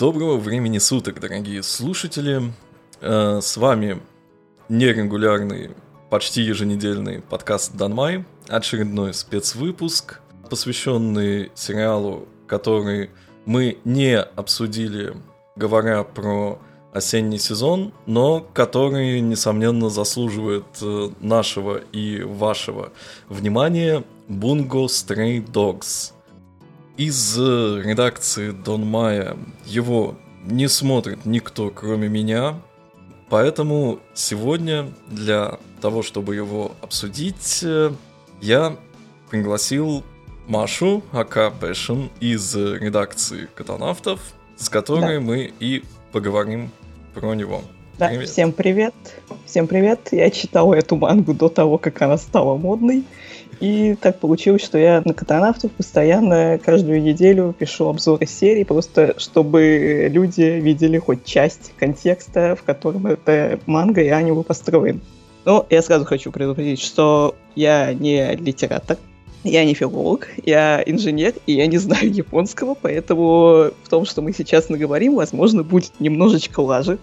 Доброго времени суток, дорогие слушатели. Э, с вами нерегулярный, почти еженедельный подкаст Данмай, очередной спецвыпуск, посвященный сериалу, который мы не обсудили, говоря про осенний сезон, но который, несомненно, заслуживает э, нашего и вашего внимания Bungo Stray Dogs – из э, редакции Дон Майя его не смотрит никто, кроме меня. Поэтому сегодня для того, чтобы его обсудить, э, я пригласил Машу, Ака Пэшн из редакции Катанавтов, с которой да. мы и поговорим про него. Да, привет. всем привет. Всем привет. Я читала эту мангу до того, как она стала модной. И так получилось, что я на катанавтов постоянно каждую неделю пишу обзоры серии, просто чтобы люди видели хоть часть контекста, в котором эта манга и аниме построен. Но я сразу хочу предупредить, что я не литератор, я не филолог, я инженер, и я не знаю японского, поэтому в том, что мы сейчас наговорим, возможно, будет немножечко лажи.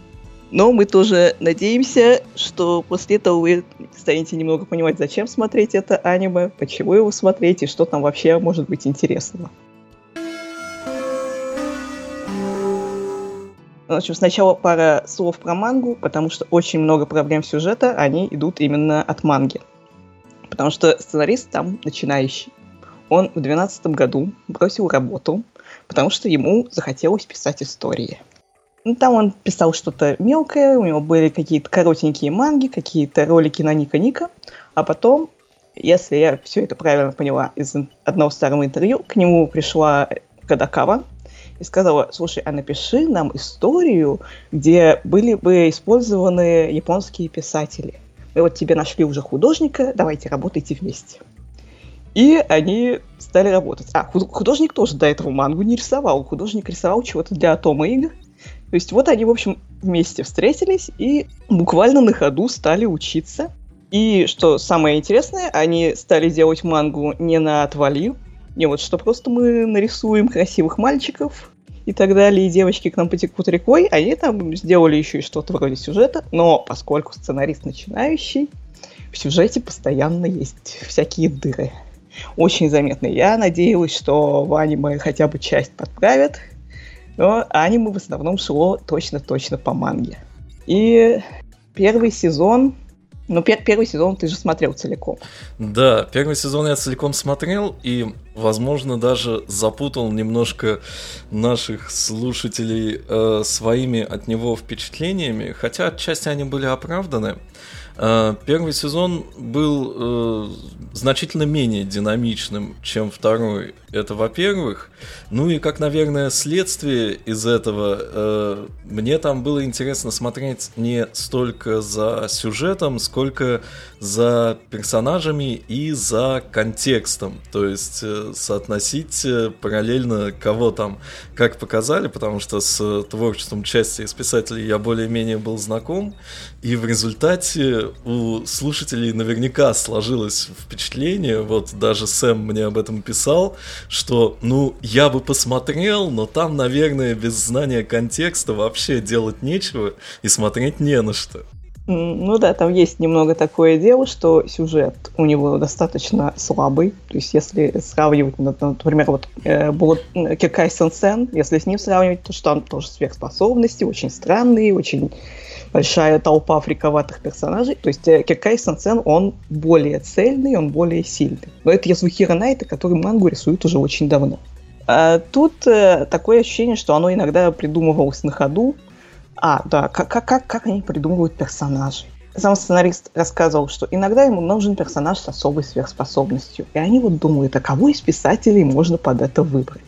Но мы тоже надеемся, что после этого вы станете немного понимать, зачем смотреть это аниме, почему его смотреть и что там вообще может быть интересного. В общем, сначала пара слов про мангу, потому что очень много проблем сюжета, они идут именно от манги. Потому что сценарист там начинающий. Он в 2012 году бросил работу, потому что ему захотелось писать истории – ну, там он писал что-то мелкое, у него были какие-то коротенькие манги, какие-то ролики на Ника Ника, а потом, если я все это правильно поняла из одного старого интервью, к нему пришла Кадакава и сказала, слушай, а напиши нам историю, где были бы использованы японские писатели. Мы вот тебе нашли уже художника, давайте работайте вместе. И они стали работать. А, художник тоже до этого мангу не рисовал. Художник рисовал чего-то для Атома игр, то есть вот они, в общем, вместе встретились и буквально на ходу стали учиться. И что самое интересное, они стали делать мангу не на отвали, не вот что просто мы нарисуем красивых мальчиков и так далее, и девочки к нам потекут рекой, они там сделали еще и что-то вроде сюжета, но поскольку сценарист начинающий, в сюжете постоянно есть всякие дыры. Очень заметно. Я надеялась, что в аниме хотя бы часть подправят, но аниме в основном шло точно-точно по манге. И первый сезон ну, пер- первый сезон ты же смотрел целиком. Да, первый сезон я целиком смотрел, и, возможно, даже запутал немножко наших слушателей э, своими от него впечатлениями, хотя отчасти они были оправданы. Э, первый сезон был э, значительно менее динамичным, чем второй. Это во-первых. Ну и как, наверное, следствие из этого, э, мне там было интересно смотреть не столько за сюжетом, сколько за персонажами и за контекстом. То есть э, соотносить э, параллельно, кого там как показали, потому что с творчеством части из писателей я более-менее был знаком. И в результате у слушателей наверняка сложилось впечатление, вот даже Сэм мне об этом писал, что, ну, я бы посмотрел, но там, наверное, без знания контекста вообще делать нечего и смотреть не на что. Ну да, там есть немного такое дело, что сюжет у него достаточно слабый. То есть если сравнивать, например, вот э, Киркай Сен если с ним сравнивать, то что там тоже сверхспособности, очень странные, очень большая толпа фриковатых персонажей. То есть э, Киркай Сен он более цельный, он более сильный. Но это Язухира Найта, который мангу рисует уже очень давно. А тут э, такое ощущение, что оно иногда придумывалось на ходу, а, да, как, как, как они придумывают персонажей. Сам сценарист рассказывал, что иногда ему нужен персонаж с особой сверхспособностью. И они вот думают, а кого из писателей можно под это выбрать.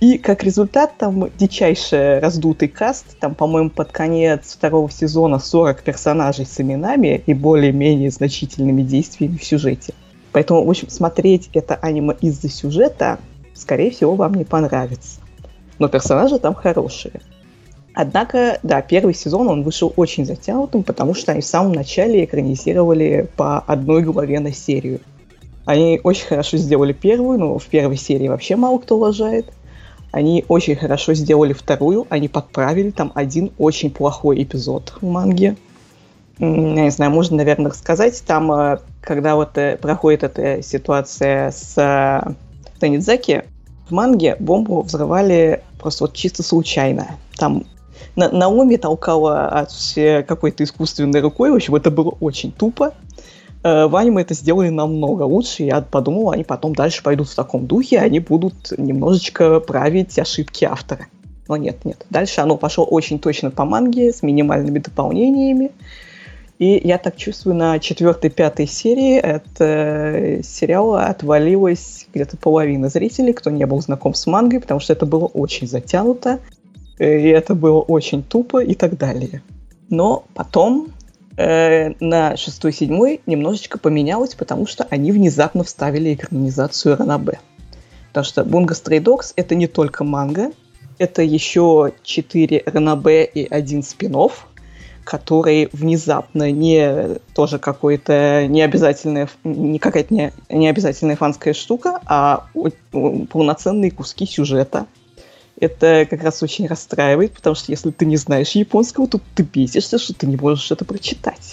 И как результат там дичайший раздутый каст, там, по-моему, под конец второго сезона 40 персонажей с именами и более-менее значительными действиями в сюжете. Поэтому, в общем, смотреть это аниме из-за сюжета, скорее всего, вам не понравится. Но персонажи там хорошие. Однако, да, первый сезон он вышел очень затянутым, потому что они в самом начале экранизировали по одной главе на серию. Они очень хорошо сделали первую, но в первой серии вообще мало кто лажает. Они очень хорошо сделали вторую, они подправили там один очень плохой эпизод в манге. Я не знаю, можно, наверное, рассказать. Там, э, когда вот э, проходит эта ситуация с э, Танидзаки, в манге бомбу взрывали просто вот чисто случайно. Там на Наоми толкала от какой-то искусственной рукой. В общем, это было очень тупо. Э, в аниме это сделали намного лучше. Я подумал, они потом дальше пойдут в таком духе, они будут немножечко править ошибки автора. Но нет, нет. Дальше оно пошло очень точно по манге, с минимальными дополнениями. И я так чувствую, на четвертой-пятой серии от сериала отвалилась где-то половина зрителей, кто не был знаком с мангой, потому что это было очень затянуто, и это было очень тупо и так далее. Но потом э, на шестой-седьмой немножечко поменялось, потому что они внезапно вставили экранизацию Ранабе. Потому что Bungo Stray Dogs это не только манга, это еще четыре Ранабе и один спин который внезапно не тоже какой-то необязательная, не какая-то не, необязательная фанская штука, а полноценные куски сюжета, это как раз очень расстраивает, потому что если ты не знаешь японского, то ты бесишься, что ты не можешь это прочитать.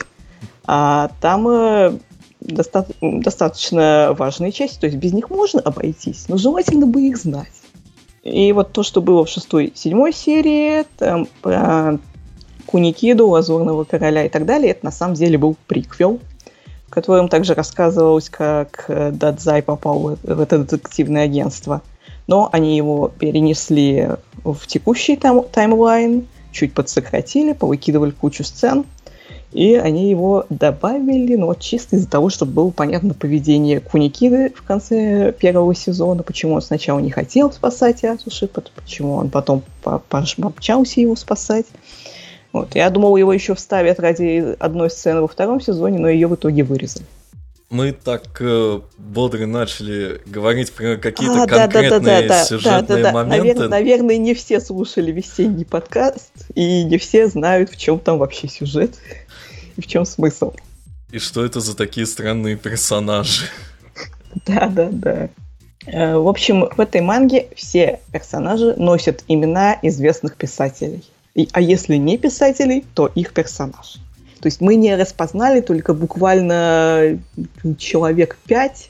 А там э, доста- достаточно важные части, то есть без них можно обойтись, но желательно бы их знать. И вот то, что было в шестой, седьмой серии, там про Куникиду, Лазурного короля и так далее, это на самом деле был приквел, в котором также рассказывалось, как Дадзай попал в это детективное агентство – но они его перенесли в текущий тайм таймлайн, чуть подсократили, повыкидывали кучу сцен, и они его добавили, ну вот чисто из-за того, чтобы было понятно поведение Куникиды в конце первого сезона, почему он сначала не хотел спасать Асуши, почему он потом помчался его спасать. Вот. Я думал, его еще вставят ради одной сцены во втором сезоне, но ее в итоге вырезали мы так э, бодро начали говорить про какие-то а, конкретные да, да, да, сюжетные да, да, да. моменты. Наверное, наверное, не все слушали весенний подкаст, и не все знают, в чем там вообще сюжет и в чем смысл. И что это за такие странные персонажи? Да, да, да. Э, в общем, в этой манге все персонажи носят имена известных писателей. И, а если не писателей, то их персонаж. То есть мы не распознали только буквально человек пять,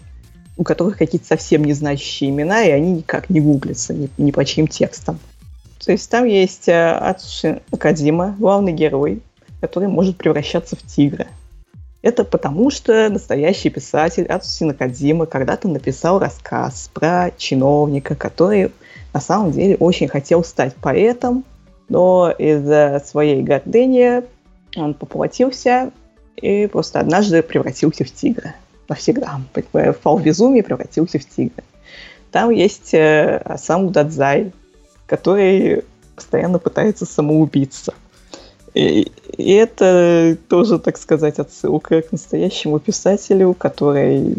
у которых какие-то совсем незначащие имена, и они никак не гуглятся ни, ни по чьим текстам. То есть там есть э, Ацуши Акадима, главный герой, который может превращаться в тигра. Это потому, что настоящий писатель Ацуси Накадима когда-то написал рассказ про чиновника, который на самом деле очень хотел стать поэтом, но из-за своей гордыни он поплатился и просто однажды превратился в тигра. Навсегда. Впал в безумие превратился в тигра. Там есть э, сам Дадзай, который постоянно пытается самоубиться. И, и это тоже, так сказать, отсылка к настоящему писателю, который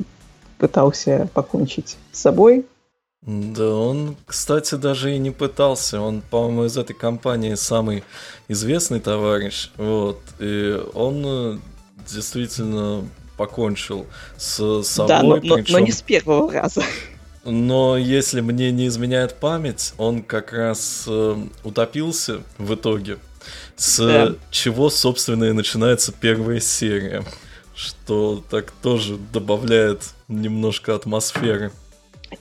пытался покончить с собой, да, он, кстати, даже и не пытался. Он, по-моему, из этой компании самый известный товарищ. Вот. И он э, действительно покончил с собой. Да, но, причем... но, но не с первого раза. Но если мне не изменяет память, он как раз э, утопился в итоге. С да. чего, собственно, и начинается первая серия. Что так тоже добавляет немножко атмосферы.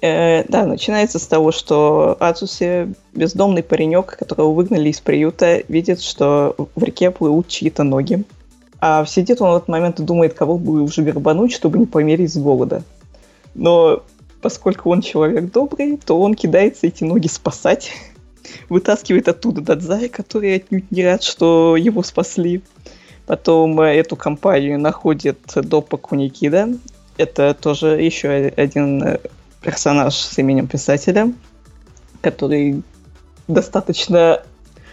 Э, да, начинается с того, что Ацуси, бездомный паренек, которого выгнали из приюта, видит, что в реке плывут чьи-то ноги. А сидит он в этот момент и думает, кого бы уже вербануть, чтобы не помереть с голода. Но поскольку он человек добрый, то он кидается эти ноги спасать. Вытаскивает оттуда Дадзай, который отнюдь не рад, что его спасли. Потом э, эту компанию находит Допа Куникида. Это тоже еще один э, персонаж с именем писателя, который достаточно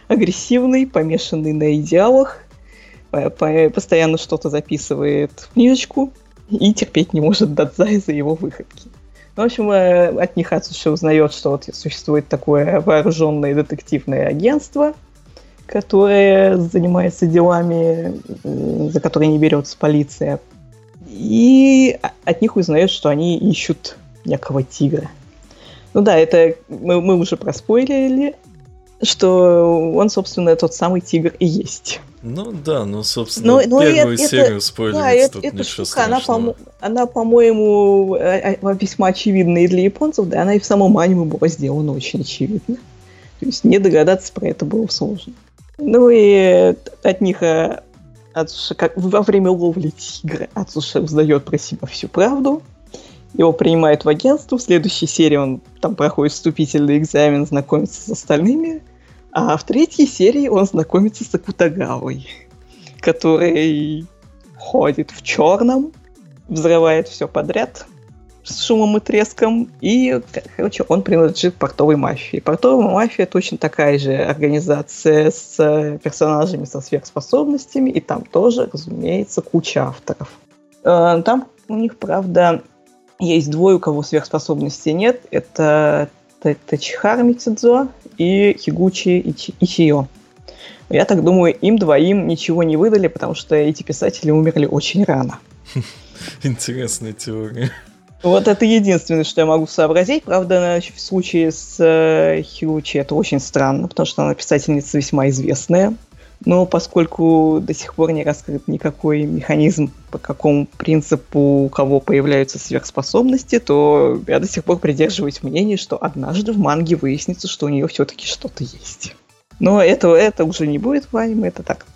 агрессивный, помешанный на идеалах, постоянно что-то записывает в книжечку и терпеть не может Дадзай за его выходки. Ну, в общем, э, от них Ацуши узнает, что вот существует такое вооруженное детективное агентство, которое занимается делами, за которые не берется полиция. И от них узнает, что они ищут некого тигра. Ну да, это мы, мы уже проспойлерили, что он, собственно, тот самый тигр и есть. Ну да, ну, собственно, но, но первую это, серию спойлерить да, это, тут эта ничего штука, она, по она, по-моему, э, э, весьма очевидна и для японцев, да, она и в самом аниме была сделана очень очевидно. То есть не догадаться про это было сложно. Ну и от них э, Ацуша, как во время ловли тигра Ацуша узнает про себя всю правду. Его принимают в агентство. В следующей серии он там проходит вступительный экзамен, знакомится с остальными. А в третьей серии он знакомится с Акутагавой, который ходит в черном, взрывает все подряд с шумом и треском, и, короче, он принадлежит портовой мафии. Портовая мафия точно такая же организация с персонажами со сверхспособностями, и там тоже, разумеется, куча авторов. Э, там у них, правда, есть двое, у кого сверхспособностей нет. Это Тачихара Мицидзо и Хигучи Ичио. Я так думаю, им двоим ничего не выдали, потому что эти писатели умерли очень рано. Интересная теория. Вот это единственное, что я могу сообразить. Правда, в случае с э, Хиучи это очень странно, потому что она писательница весьма известная. Но поскольку до сих пор не раскрыт никакой механизм, по какому принципу у кого появляются сверхспособности, то я до сих пор придерживаюсь мнения, что однажды в манге выяснится, что у нее все-таки что-то есть. Но это, это уже не будет в аниме, это так.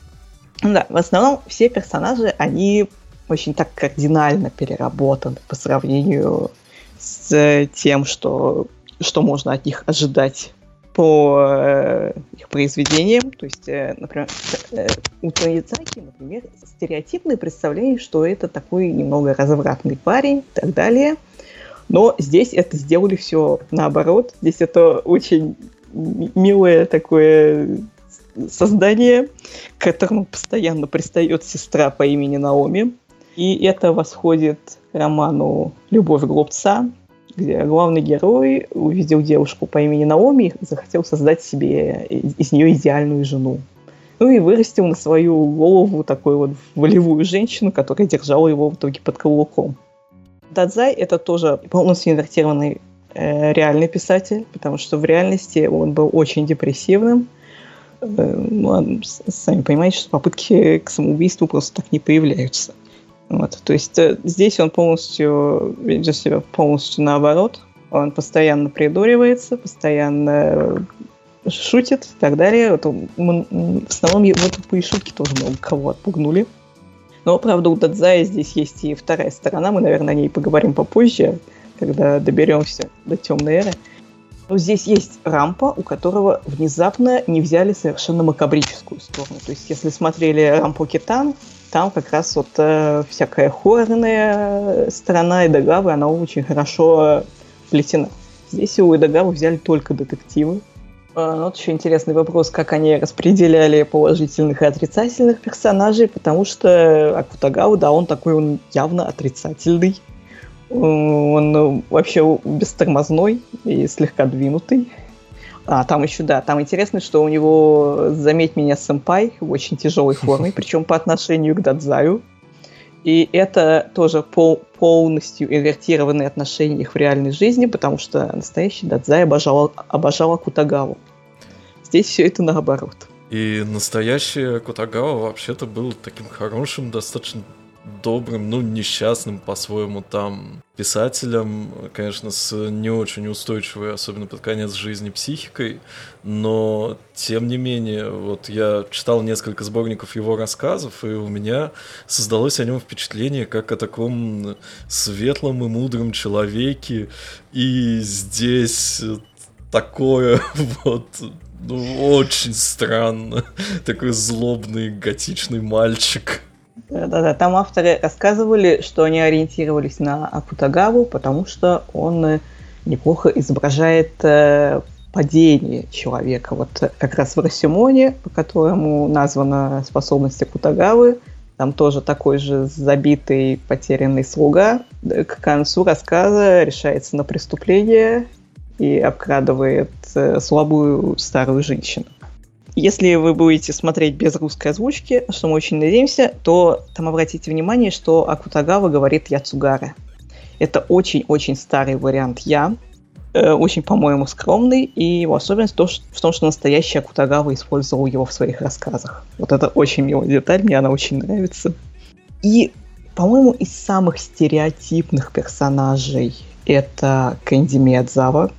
Да, в основном все персонажи, они очень так кардинально переработаны по сравнению с тем, что, что можно от них ожидать по э, их произведениям. То есть, э, например, э, у Тоидзаки, например, стереотипное представление, что это такой немного развратный парень и так далее. Но здесь это сделали все наоборот. Здесь это очень милое такое создание, к которому постоянно пристает сестра по имени Наоми. И это восходит роману «Любовь глупца», где главный герой увидел девушку по имени Наоми и захотел создать себе из нее идеальную жену. Ну и вырастил на свою голову такую вот волевую женщину, которая держала его в итоге под каблуком. Дадзай — это тоже полностью инвертированный э, реальный писатель, потому что в реальности он был очень депрессивным. Э, ну, сами понимаете, что попытки к самоубийству просто так не появляются. Вот, то есть э, здесь он полностью ведет себя полностью наоборот. Он постоянно придуривается, постоянно шутит и так далее. Вот он, в основном его тупые шутки тоже много кого отпугнули. Но, правда, у Дадзая здесь есть и вторая сторона. Мы, наверное, о ней поговорим попозже, когда доберемся до темной эры. Но здесь есть рампа, у которого внезапно не взяли совершенно макабрическую сторону. То есть, если смотрели рампу Китан, там как раз вот э, всякая хоррорная сторона Эдагавы, она очень хорошо плетена. Здесь у Эдагавы взяли только детективы. Ну, вот еще интересный вопрос, как они распределяли положительных и отрицательных персонажей, потому что Акутагава, да, он такой, он явно отрицательный. Он вообще бестормозной и слегка двинутый. А, там еще, да, там интересно, что у него «Заметь меня, сэмпай» в очень тяжелой форме, причем по отношению к Дадзаю. И это тоже пол, полностью инвертированные отношения их в реальной жизни, потому что настоящий Дадзай обожал, обожал Кутагаву. Здесь все это наоборот. И настоящий Кутагава вообще-то был таким хорошим, достаточно добрым, ну, несчастным по-своему там писателем, конечно, с не очень устойчивой, особенно под конец жизни, психикой, но, тем не менее, вот я читал несколько сборников его рассказов, и у меня создалось о нем впечатление как о таком светлом и мудром человеке, и здесь такое вот ну, очень странно. Такой злобный готичный мальчик. Да-да-да, там авторы рассказывали, что они ориентировались на Акутагаву, потому что он э, неплохо изображает э, падение человека. Вот как раз в Росимоне, по которому названа способность Акутагавы, там тоже такой же забитый, потерянный слуга. К концу рассказа решается на преступление и обкрадывает э, слабую старую женщину. Если вы будете смотреть без русской озвучки, что мы очень надеемся, то там обратите внимание, что Акутагава говорит Яцугара. Это очень-очень старый вариант «я». э, очень, по-моему, скромный, и его особенность то, что, в том, что настоящий Акутагава использовал его в своих рассказах. Вот это очень милая деталь, мне она очень нравится. И, по-моему, из самых стереотипных персонажей это Кэнди Миядзава,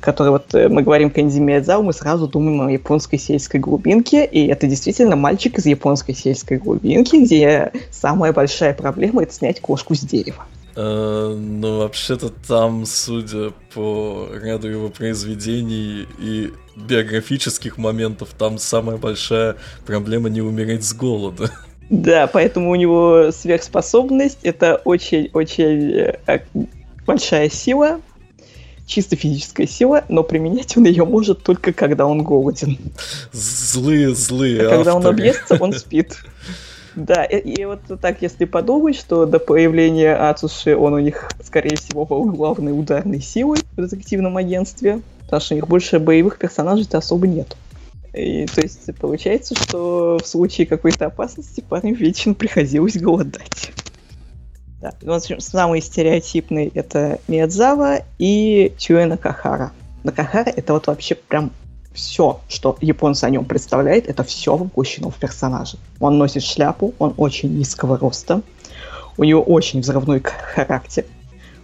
который вот э, мы говорим Кэнди Миядзава, мы сразу думаем о японской сельской глубинке, и это действительно мальчик из японской сельской глубинки, где самая большая проблема это снять кошку с дерева. Э, ну, вообще-то там, судя по ряду его произведений и биографических моментов, там самая большая проблема не умереть с голода. Да, поэтому у него сверхспособность это очень-очень э, большая сила, чисто физическая сила, но применять он ее может только когда он голоден. Злые, злые. А когда он объестся, он спит. Да, и, и вот так, если подумать, что до появления Ацуши он у них, скорее всего, был главной ударной силой в детективном агентстве, потому что у них больше боевых персонажей-то особо нет. И, то есть получается, что в случае какой-то опасности парню вечно приходилось голодать. Да. В общем, самый стереотипный это Миядзава и Чуэ Накахара. Накахара это вот вообще прям все, что японцы о нем представляют, это все выпущено в персонаже. Он носит шляпу, он очень низкого роста, у него очень взрывной характер,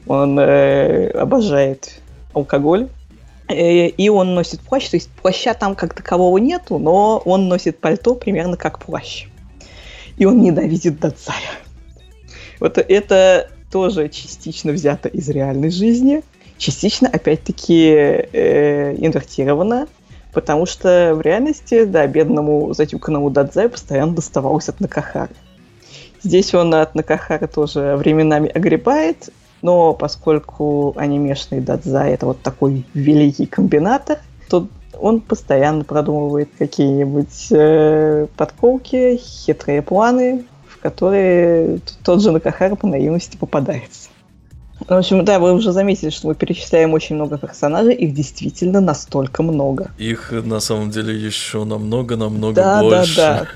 он э, обожает алкоголь, э, и он носит плащ, то есть плаща там как такового нету, но он носит пальто примерно как плащ. И он ненавидит Дадзая. Вот это тоже частично взято из реальной жизни, частично, опять-таки, э, инвертировано, потому что в реальности, да, бедному затюканному Дадзе постоянно доставалось от Накахары. Здесь он от Накахары тоже временами огребает, но поскольку анимешный Дадзай это вот такой великий комбинатор, то он постоянно продумывает какие-нибудь э, подколки, хитрые планы, которые тот же Накахара по наивности попадается. В общем, да, вы уже заметили, что мы перечисляем очень много персонажей, их действительно настолько много. Их на самом деле еще намного-намного да, больше. Да, да,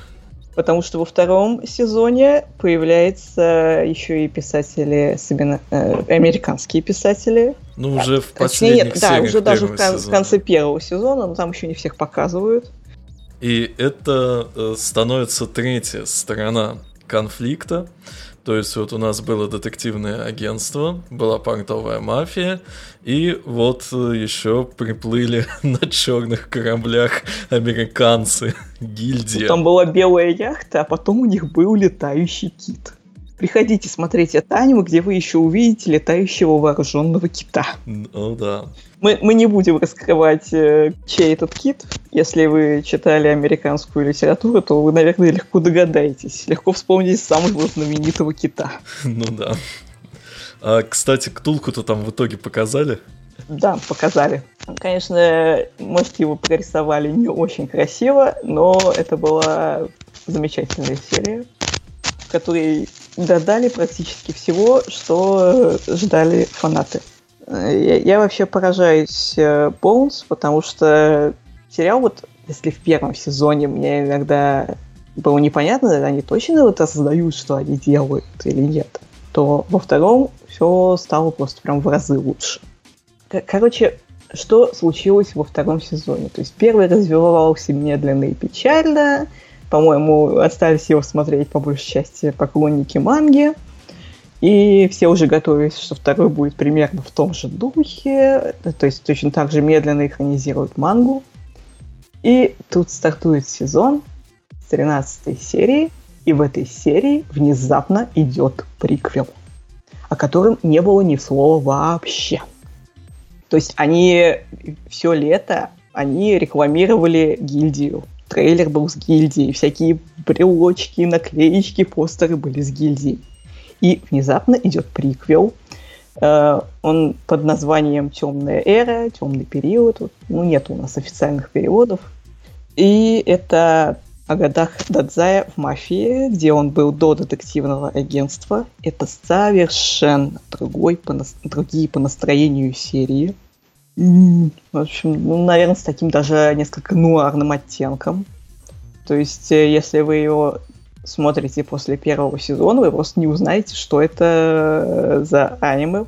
Потому что во втором сезоне появляются еще и писатели, особенно э, американские писатели. Ну, уже в последних нет, Да, уже даже в, кон- в конце первого сезона, но там еще не всех показывают. И это э, становится третья сторона конфликта. То есть вот у нас было детективное агентство, была портовая мафия, и вот э, еще приплыли на черных кораблях американцы, гильдия. Там была белая яхта, а потом у них был летающий кит. Приходите смотреть это аниме, где вы еще увидите летающего вооруженного кита. Ну да. Мы, мы не будем раскрывать, э, чей этот кит. Если вы читали американскую литературу, то вы, наверное, легко догадаетесь. Легко вспомните самого знаменитого кита. Ну да. А, кстати, Ктулку-то там в итоге показали? Да, показали. Конечно, может, его прорисовали не очень красиво, но это была замечательная серия, в которой додали практически всего, что ждали фанаты. Я, я вообще поражаюсь Боунс, потому что сериал, вот если в первом сезоне мне иногда было непонятно, они точно вот осознают, что они делают или нет, то во втором все стало просто прям в разы лучше. Короче, что случилось во втором сезоне? То есть первый развивался медленно и печально, по-моему, остались его смотреть по большей части поклонники манги. И все уже готовились, что второй будет примерно в том же духе. То есть точно так же медленно экранизируют мангу. И тут стартует сезон с 13 серии. И в этой серии внезапно идет приквел, о котором не было ни слова вообще. То есть они все лето они рекламировали гильдию трейлер был с гильдией, всякие брелочки, наклеечки, постеры были с гильдией. И внезапно идет приквел. Э, он под названием «Темная эра», «Темный период». Ну, нет у нас официальных переводов. И это о годах Дадзая в «Мафии», где он был до детективного агентства. Это совершенно другой, по, другие по настроению серии – в общем, ну, наверное, с таким даже несколько нуарным оттенком. То есть, э, если вы его смотрите после первого сезона, вы просто не узнаете, что это э, за аниме,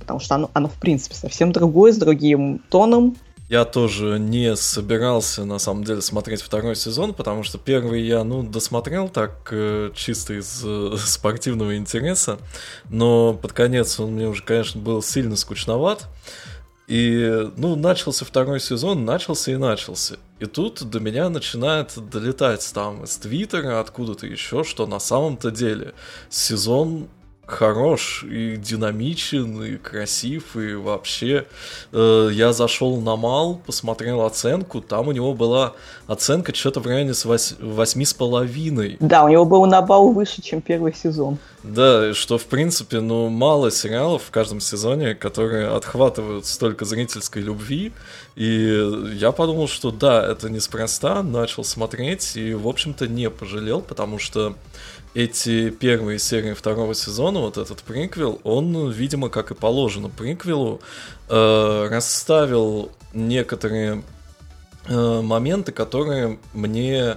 потому что оно, оно в принципе совсем другое, с другим тоном, я тоже не собирался, на самом деле, смотреть второй сезон, потому что первый я, ну, досмотрел так э, чисто из спортивного интереса, но под конец он мне уже, конечно, был сильно скучноват. И, ну, начался второй сезон, начался и начался. И тут до меня начинает долетать там из Твиттера, откуда-то еще, что на самом-то деле сезон хорош и динамичен, и красив, и вообще э, я зашел на Мал, посмотрел оценку, там у него была оценка что-то в районе с восьми с половиной. Да, у него был на бал выше, чем первый сезон. Да, что в принципе, ну, мало сериалов в каждом сезоне, которые отхватывают столько зрительской любви, и я подумал, что да, это неспроста, начал смотреть, и, в общем-то, не пожалел, потому что эти первые серии второго сезона, вот этот приквел, он, видимо, как и положено приквелу, э, расставил некоторые э, моменты, которые мне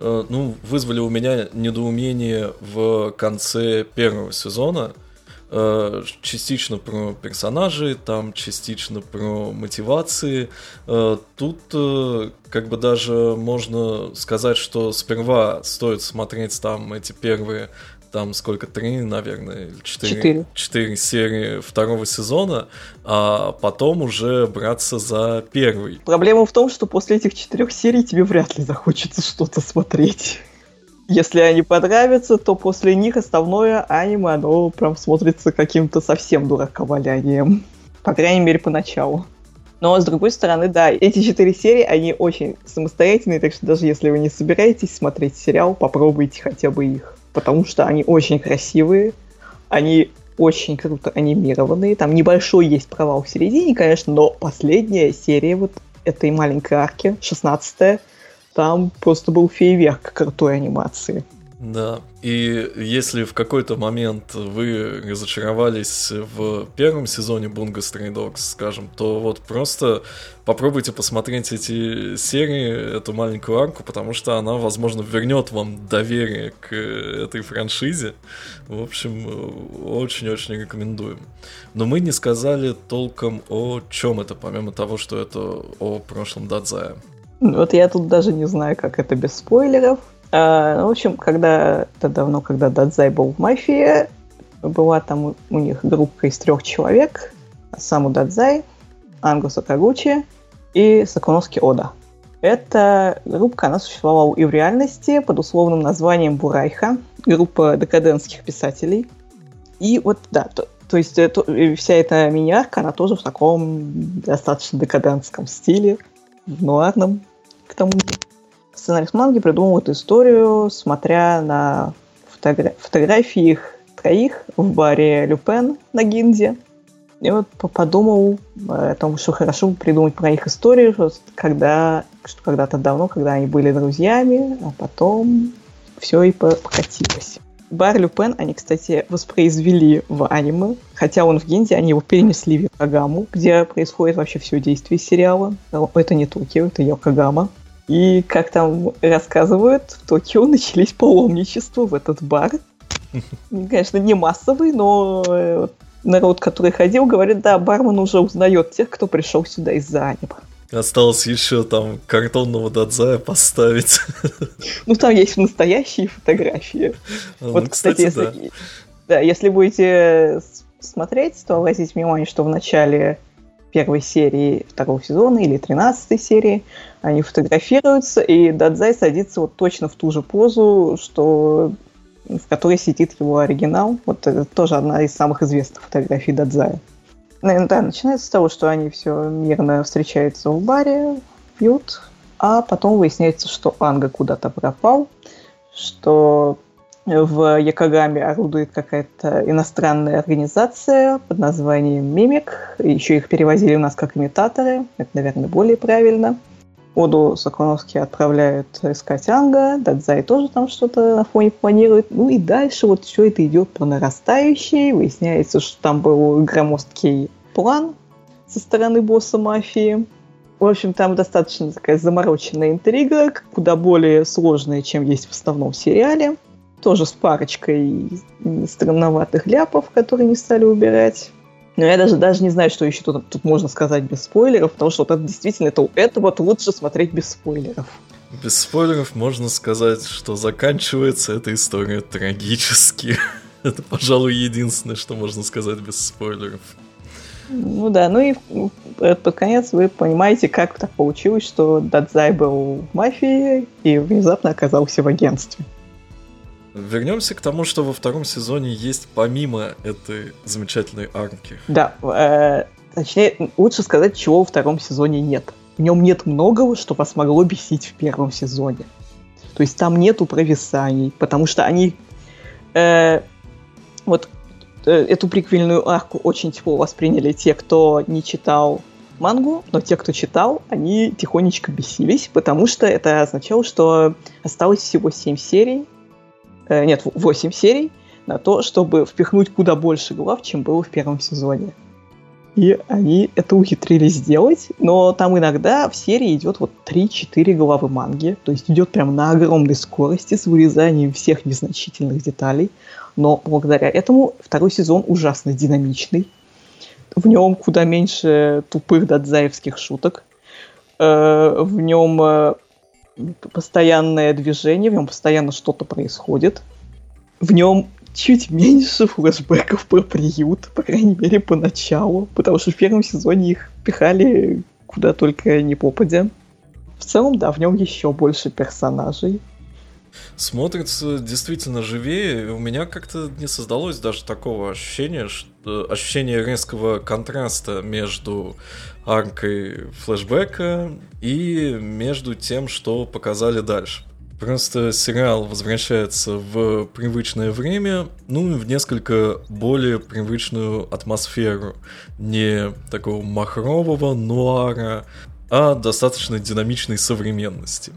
э, ну, вызвали у меня недоумение в конце первого сезона. Э, частично про персонажей, там частично про мотивации. Э, тут э, как бы даже можно сказать, что сперва стоит смотреть там эти первые там сколько, три, наверное, четыре, четыре серии второго сезона, а потом уже браться за первый. Проблема в том, что после этих четырех серий тебе вряд ли захочется что-то смотреть. Если они понравятся, то после них основное аниме, оно прям смотрится каким-то совсем дураковалянием. По крайней мере, поначалу. Но, с другой стороны, да, эти четыре серии, они очень самостоятельные, так что даже если вы не собираетесь смотреть сериал, попробуйте хотя бы их. Потому что они очень красивые, они очень круто анимированные. Там небольшой есть провал в середине, конечно, но последняя серия вот этой маленькой арки, 16 там просто был фейверк крутой анимации. Да, и если в какой-то момент вы разочаровались в первом сезоне Bungo Stray Dogs, скажем, то вот просто попробуйте посмотреть эти серии, эту маленькую арку, потому что она, возможно, вернет вам доверие к этой франшизе. В общем, очень-очень рекомендуем. Но мы не сказали толком о чем это, помимо того, что это о прошлом Дадзая. Вот я тут даже не знаю, как это без спойлеров. А, ну, в общем, когда это давно, когда Дадзай был в мафии, была там у них группа из трех человек. Саму Дадзай, Ангу Сакагучи и Сакуноски Ода. Эта группа, она существовала и в реальности под условным названием Бурайха, группа декадентских писателей. И вот, да, то, то есть это, вся эта мини-арка, она тоже в таком достаточно декадентском стиле нуарном к тому Сценарист манги придумал эту историю, смотря на фотогра- фотографии их троих в баре Люпен на Гинзе. И вот подумал о том, что хорошо придумать про их историю, что когда что когда-то давно, когда они были друзьями, а потом все и покатилось. Бар Люпен они, кстати, воспроизвели в аниме, хотя он в Гензе, они его перенесли в Йокогаму, где происходит вообще все действие сериала. Это не Токио, это Йокогама. И, как там рассказывают, в Токио начались паломничества в этот бар. Конечно, не массовый, но э, народ, который ходил, говорит, да, бармен уже узнает тех, кто пришел сюда из-за аниме. Осталось еще там картонного дадзая поставить. Ну, там есть настоящие фотографии. А, вот, ну, кстати, кстати, если, да. да, если будете смотреть, то обратите внимание, что в начале первой серии второго сезона или тринадцатой серии они фотографируются, и Дадзай садится вот точно в ту же позу, что в которой сидит его оригинал. Вот это тоже одна из самых известных фотографий Дадзая. Да, начинается с того, что они все мирно встречаются в баре, пьют, а потом выясняется, что Анга куда-то пропал, что в Якогаме орудует какая-то иностранная организация под названием Мимик. Еще их перевозили у нас как имитаторы. Это, наверное, более правильно. Оду Соконовский отправляют искать Анга, Дадзай тоже там что-то на фоне планирует. Ну и дальше вот все это идет по нарастающей. Выясняется, что там был громоздкий план со стороны босса мафии. В общем, там достаточно такая замороченная интрига, куда более сложная, чем есть в основном сериале. Тоже с парочкой странноватых ляпов, которые не стали убирать. Но я даже, даже не знаю, что еще тут, тут можно сказать без спойлеров, потому что вот это действительно, это, это вот лучше смотреть без спойлеров. Без спойлеров можно сказать, что заканчивается эта история трагически. Это, пожалуй, единственное, что можно сказать без спойлеров. Ну да, ну и под конец вы понимаете, как так получилось, что Дадзай был в мафии и внезапно оказался в агентстве. Вернемся к тому, что во втором сезоне есть помимо этой замечательной арки. Да, э, точнее, лучше сказать, чего во втором сезоне нет. В нем нет многого, что вас могло бесить в первом сезоне. То есть там нету провисаний, потому что они... Э, вот э, эту приквельную арку очень тепло восприняли те, кто не читал мангу, но те, кто читал, они тихонечко бесились, потому что это означало, что осталось всего 7 серий, э, нет, 8 серий на то, чтобы впихнуть куда больше глав, чем было в первом сезоне. И они это ухитрились сделать, но там иногда в серии идет вот 3-4 главы манги, то есть идет прям на огромной скорости с вырезанием всех незначительных деталей, но благодаря этому второй сезон ужасно динамичный, в нем куда меньше тупых дадзаевских шуток, э, в нем э, постоянное движение, в нем постоянно что-то происходит. В нем чуть меньше флешбеков про приют, по крайней мере, поначалу, потому что в первом сезоне их пихали куда только не попадя. В целом, да, в нем еще больше персонажей. Смотрится действительно живее. У меня как-то не создалось даже такого ощущения, что, ощущения резкого контраста между аркой флешбека и между тем, что показали дальше. Просто сериал возвращается в привычное время, ну и в несколько более привычную атмосферу. Не такого махрового нуара, а достаточно динамичной современности.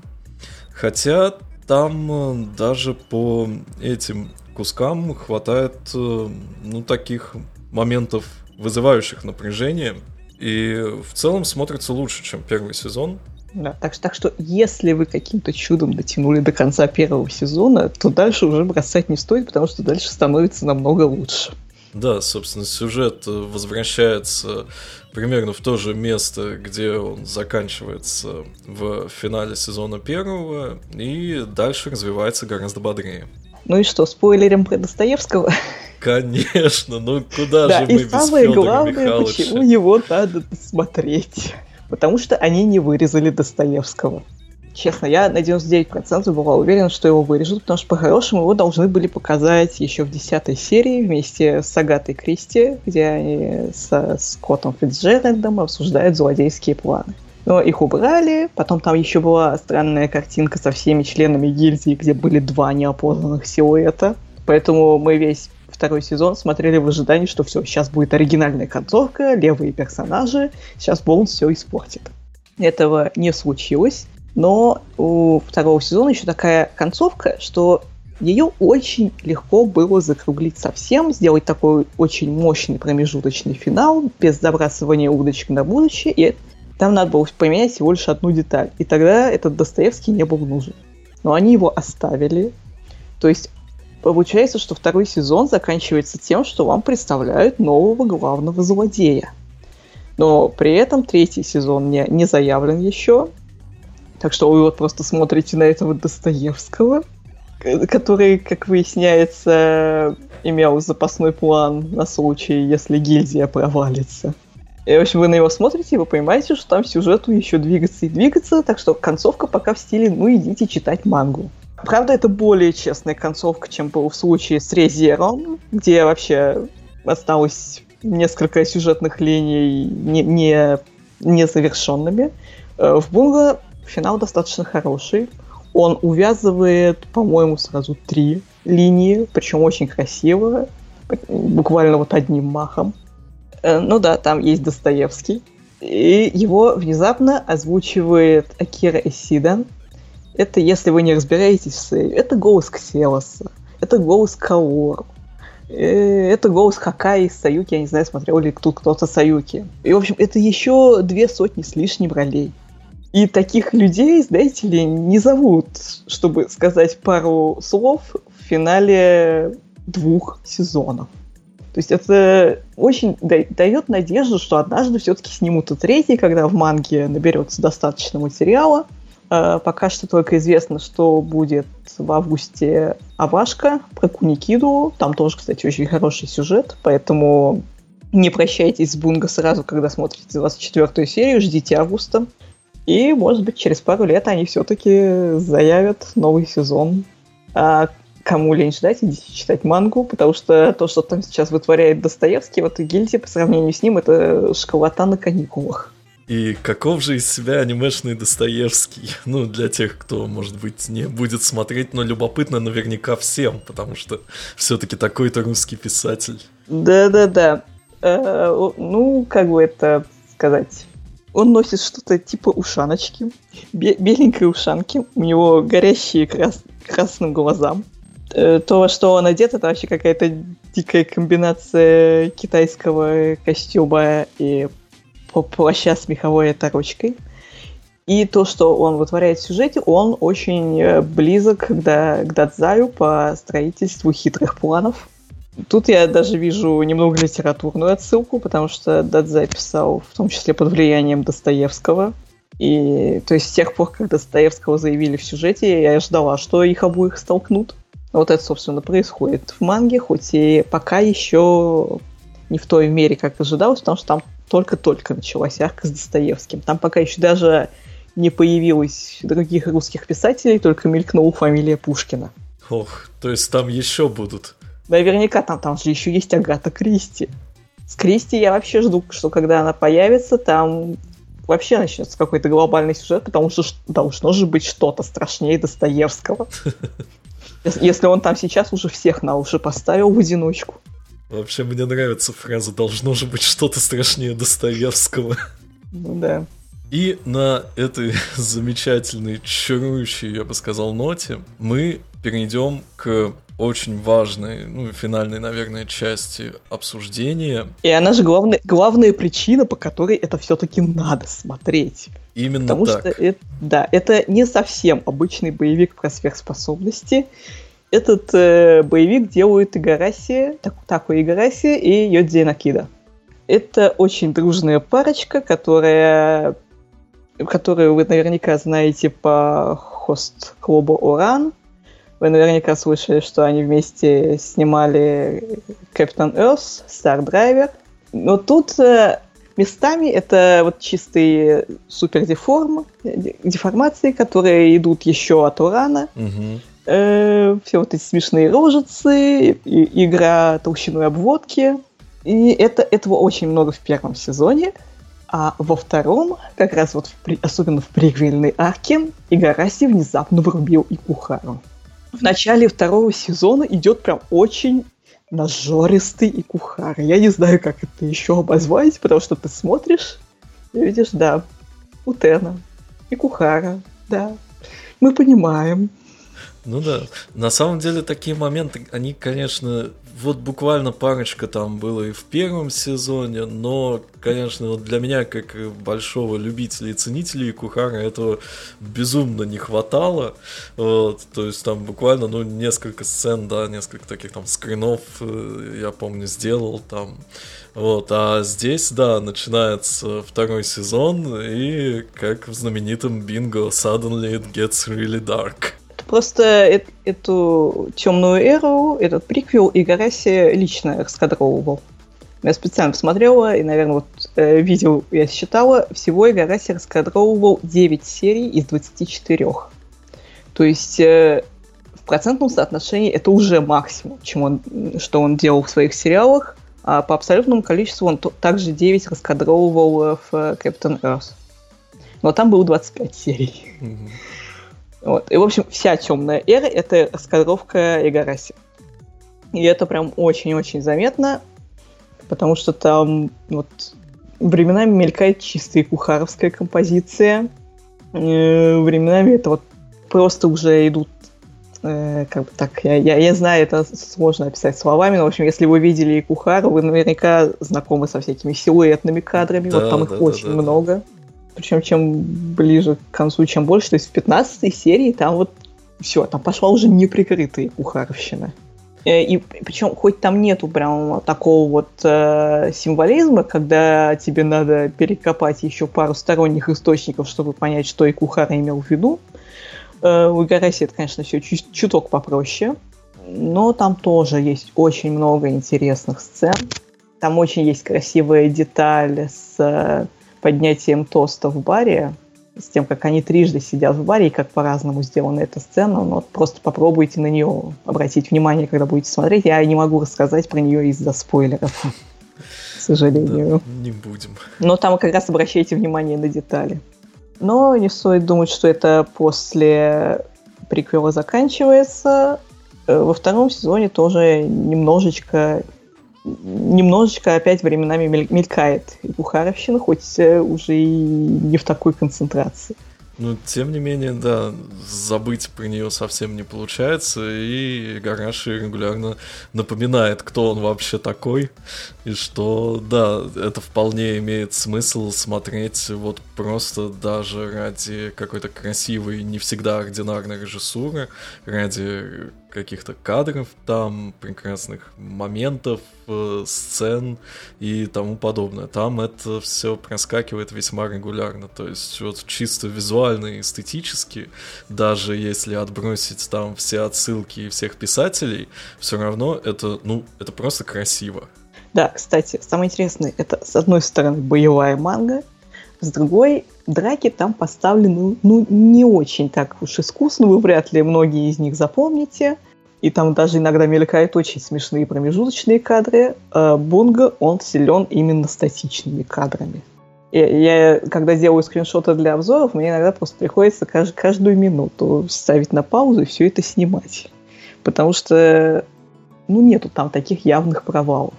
Хотя там э, даже по этим кускам хватает, э, ну, таких моментов, вызывающих напряжение, и в целом смотрится лучше, чем первый сезон. Да, так, так что если вы каким-то чудом дотянули до конца первого сезона, то дальше уже бросать не стоит, потому что дальше становится намного лучше. Да, собственно, сюжет возвращается примерно в то же место, где он заканчивается в финале сезона первого, и дальше развивается гораздо бодрее. Ну и что, спойлерим про Достоевского? Конечно, ну куда да, же мы и без самое Федора главное, Михайловича? почему его надо смотреть. Потому что они не вырезали Достоевского. Честно, я на 99% была уверена, что его вырежут, потому что по-хорошему его должны были показать еще в десятой серии вместе с Агатой Кристи, где они со Скоттом Фитджеральдом обсуждают злодейские планы. Но их убрали, потом там еще была странная картинка со всеми членами гильдии, где были два неопознанных силуэта. Поэтому мы весь второй сезон смотрели в ожидании, что все, сейчас будет оригинальная концовка, левые персонажи, сейчас Боунс все испортит. Этого не случилось, но у второго сезона еще такая концовка, что ее очень легко было закруглить совсем, сделать такой очень мощный промежуточный финал, без забрасывания удочек на будущее, и там надо было поменять всего лишь одну деталь. И тогда этот Достоевский не был нужен. Но они его оставили. То есть Получается, что второй сезон заканчивается тем, что вам представляют нового главного злодея. Но при этом третий сезон не, не заявлен еще. Так что вы вот просто смотрите на этого Достоевского, который, как выясняется, имел запасной план на случай, если гильдия провалится. И, в общем, вы на него смотрите, и вы понимаете, что там сюжету еще двигаться и двигаться, так что концовка пока в стиле «ну идите читать мангу». Правда, это более честная концовка, чем было в случае с Резером, где вообще осталось несколько сюжетных линий не, не, незавершенными. Э, в Бунга финал достаточно хороший. Он увязывает, по-моему, сразу три линии, причем очень красиво, буквально вот одним махом. Э, ну да, там есть Достоевский. И его внезапно озвучивает Акира Эсида, это, если вы не разбираетесь в Сэйве, это голос Кселоса, это голос Каору, э, это голос Хакаи из Саюки, я не знаю, смотрел ли тут кто-то Саюки. И, в общем, это еще две сотни с лишним ролей. И таких людей, знаете ли, не зовут, чтобы сказать пару слов в финале двух сезонов. То есть это очень дает надежду, что однажды все-таки снимут и третий, когда в манге наберется достаточно материала. А, пока что только известно, что будет в августе Авашка про Куникиду. Там тоже, кстати, очень хороший сюжет, поэтому не прощайтесь с Бунга сразу, когда смотрите 24 серию, ждите августа. И, может быть, через пару лет они все-таки заявят новый сезон. А кому лень ждать, идите читать мангу, потому что то, что там сейчас вытворяет Достоевский, вот и гильдия по сравнению с ним, это школота на каникулах. И каков же из себя анимешный Достоевский? Ну, для тех, кто, может быть, не будет смотреть, но любопытно наверняка всем, потому что все-таки такой-то русский писатель. Да-да-да. Э, ну, как бы это сказать... Он носит что-то типа ушаночки, беленькой ушанки, у него горящие крас красным глазам. Э, то, что он одет, это вообще какая-то дикая комбинация китайского костюма и плаща с меховой оторочкой. И то, что он вытворяет в сюжете, он очень э, близок к, к Дадзаю по строительству хитрых планов. Тут я даже вижу немного литературную отсылку, потому что Дадзай писал в том числе под влиянием Достоевского. И то есть с тех пор, как Достоевского заявили в сюжете, я ждала, что их обоих столкнут. Вот это, собственно, происходит в манге, хоть и пока еще не в той мере, как ожидалось, потому что там только-только началась арка с Достоевским. Там пока еще даже не появилось других русских писателей, только мелькнула фамилия Пушкина. Ох, то есть там еще будут. Наверняка там, там же еще есть Агата Кристи. С Кристи я вообще жду, что когда она появится, там вообще начнется какой-то глобальный сюжет, потому что должно же быть что-то страшнее Достоевского. Если он там сейчас уже всех на уши поставил в одиночку. Вообще мне нравится фраза «должно же быть что-то страшнее Достоевского». Ну да. И на этой замечательной, чарующей, я бы сказал, ноте мы перейдем к очень важной, ну, финальной, наверное, части обсуждения. И она же главная, главная причина, по которой это все-таки надо смотреть. Именно Потому так. что это, да, это не совсем обычный боевик про сверхспособности. Этот э, боевик делают Игараси, так, Тако Игараси и Йодзи Накида. Это очень дружная парочка, которая, которую вы наверняка знаете по хост-клубу Уран. Вы наверняка слышали, что они вместе снимали Captain Earth, Star Driver. Но тут э, местами это вот чистые супер деформ, деформации, которые идут еще от урана. Угу. Э, все вот эти смешные рожицы, и, игра толщиной обводки. И это, этого очень много в первом сезоне. А во втором, как раз вот в, особенно в приквельной арке, Игараси внезапно врубил Икухару в начале второго сезона идет прям очень нажористый и кухар. Я не знаю, как это еще обозвать, потому что ты смотришь и видишь, да, Утена и Кухара, да. Мы понимаем. Ну да, на самом деле такие моменты, они, конечно, вот буквально парочка там было и в первом сезоне, но, конечно, вот для меня, как большого любителя и ценителя Кухара, этого безумно не хватало. Вот, то есть там буквально, ну, несколько сцен, да, несколько таких там скринов, э, я помню, сделал там. Вот, а здесь, да, начинается второй сезон, и как в знаменитом бинго Suddenly it gets really dark. Просто э эту темную эру, этот приквел Игараси лично раскадровывал. Я специально посмотрела, и, наверное, вот э, видео я считала, всего Игараси раскадровывал 9 серий из 24. То есть э, в процентном соотношении это уже максимум, чем он, что он делал в своих сериалах. А по абсолютному количеству он также 9 раскадровывал в Captain Earth. Но там было 25 серий. Mm-hmm. Вот. И, в общем, вся темная эра — это раскадровка Игараси. И это прям очень-очень заметно, потому что там вот временами мелькает чистая кухаровская композиция, э, временами это вот просто уже идут э, как бы так, я, я, я знаю, это сложно описать словами, но, в общем, если вы видели Кухару, вы наверняка знакомы со всякими силуэтными кадрами, да, вот там их да, очень да, много. Да причем чем ближе к концу, чем больше. То есть в 15 серии там вот все, там пошла уже неприкрытая кухаровщина. Э, и причем хоть там нету прям такого вот э, символизма, когда тебе надо перекопать еще пару сторонних источников, чтобы понять, что и Кухара имел в виду. Э, у Игараси это, конечно, все чуть, чуток попроще. Но там тоже есть очень много интересных сцен. Там очень есть красивая деталь с э, поднятием тоста в баре с тем, как они трижды сидят в баре и как по-разному сделана эта сцена. Но просто попробуйте на нее обратить внимание, когда будете смотреть. Я не могу рассказать про нее из-за спойлеров, к сожалению. Да, не будем. Но там как раз обращайте внимание на детали. Но не стоит думать, что это после приквела заканчивается. Э, во втором сезоне тоже немножечко немножечко опять временами мелькает и Бухаровщина, хоть э, уже и не в такой концентрации. Ну, тем не менее, да, забыть про нее совсем не получается, и Гараши регулярно напоминает, кто он вообще такой, и что, да, это вполне имеет смысл смотреть вот просто даже ради какой-то красивой, не всегда ординарной режиссуры, ради каких-то кадров там, прекрасных моментов, э, сцен и тому подобное. Там это все проскакивает весьма регулярно. То есть вот чисто визуально и эстетически, даже если отбросить там все отсылки всех писателей, все равно это, ну, это просто красиво. Да, кстати, самое интересное, это с одной стороны боевая манга, с другой драки там поставлены, ну, не очень так уж искусно, вы вряд ли многие из них запомните. И там даже иногда мелькают очень смешные промежуточные кадры. А Бунга, он силен именно статичными кадрами. Я, я, когда делаю скриншоты для обзоров, мне иногда просто приходится кажд, каждую минуту ставить на паузу и все это снимать. Потому что, ну, нету там таких явных провалов.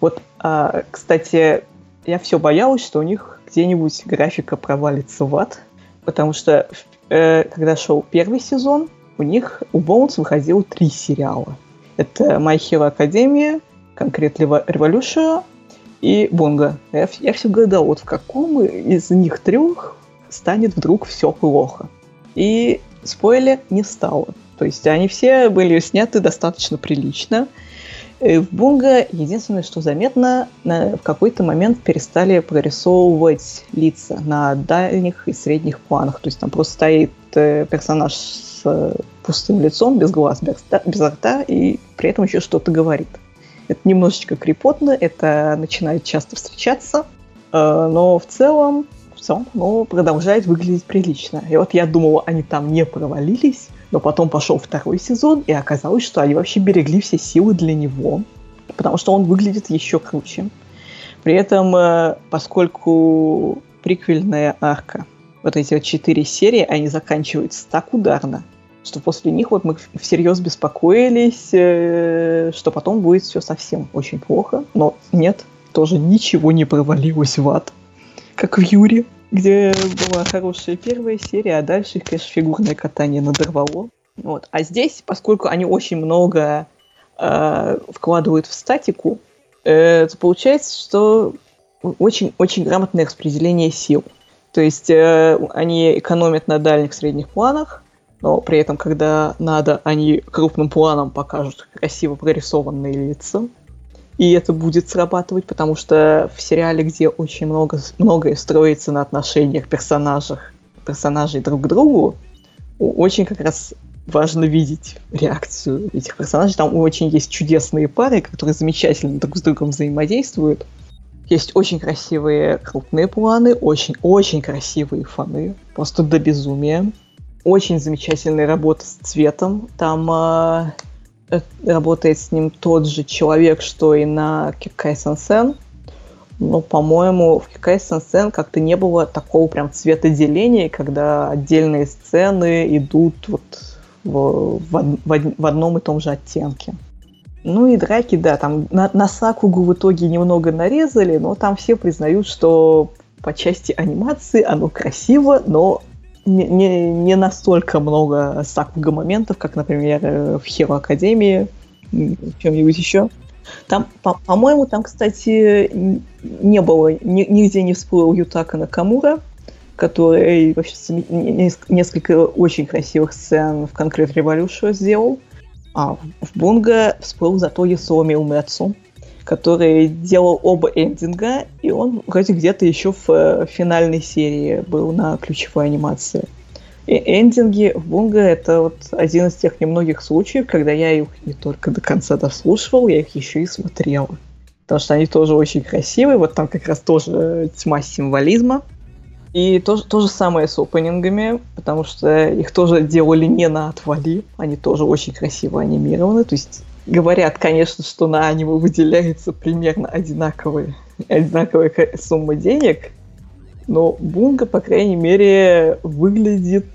Вот, а, кстати, я все боялась, что у них где-нибудь графика провалится в ад, потому что э, когда шел первый сезон, у них у Bones выходило три сериала. Это My Hero Academia, конкретно Revolution и Бонга. Я, я все гадал, вот в каком из них трех станет вдруг все плохо. И спойлер не стало. То есть они все были сняты достаточно прилично. Э, в Бунга единственное, что заметно, в какой-то момент перестали прорисовывать лица на дальних и средних планах. То есть там просто стоит э, персонаж с э, пустым лицом, без глаз, без рта, и при этом еще что-то говорит. Это немножечко крепотно, это начинает часто встречаться, но в целом, в целом, ну, продолжает выглядеть прилично. И вот я думала, они там не провалились, но потом пошел второй сезон, и оказалось, что они вообще берегли все силы для него, потому что он выглядит еще круче. При этом, э, поскольку приквельная арка, вот эти вот четыре серии, они заканчиваются так ударно, что после них вот мы всерьез беспокоились, э, что потом будет все совсем очень плохо. Но нет, тоже ничего не провалилось в ад, как в Юре где была хорошая первая серия, а дальше их, конечно, фигурное катание надорвало. Вот. А здесь, поскольку они очень много э, вкладывают в статику, э, то получается, что очень-очень грамотное распределение сил. То есть э, они экономят на дальних средних планах, но при этом, когда надо, они крупным планом покажут красиво прорисованные лица и это будет срабатывать, потому что в сериале, где очень много, многое строится на отношениях персонажах, персонажей друг к другу, очень как раз важно видеть реакцию этих персонажей. Там очень есть чудесные пары, которые замечательно друг с другом взаимодействуют. Есть очень красивые крупные планы, очень-очень красивые фоны, просто до безумия. Очень замечательная работа с цветом. Там э, работает с ним тот же человек, что и на Кикай Сенсен. Но, по-моему, в Кикай Сенсен как-то не было такого прям цветоделения, когда отдельные сцены идут вот в, в, в, в одном и том же оттенке. Ну и драки, да, там на, на Сакугу в итоге немного нарезали, но там все признают, что по части анимации оно красиво, но не, не, не настолько много сакуга моментов, как, например, э, в Hero Академии, в чем-нибудь еще. Там, по- по-моему, там, кстати, не было, ни, нигде не всплыл Ютака Накамура, который вообще несколько очень красивых сцен в Concrete Revolution сделал. А, в Бунга всплыл зато Ясуоми Умецу, который делал оба эндинга, и он вроде где-то еще в э, финальной серии был на ключевой анимации. И эндинги в Бунга — это вот один из тех немногих случаев, когда я их не только до конца дослушивал, я их еще и смотрел. Потому что они тоже очень красивые, вот там как раз тоже тьма символизма. И то, то же самое с опенингами, потому что их тоже делали не на отвали, они тоже очень красиво анимированы. То есть говорят, конечно, что на аниме выделяется примерно одинаковые, одинаковая сумма денег, но Бунга, по крайней мере, выглядит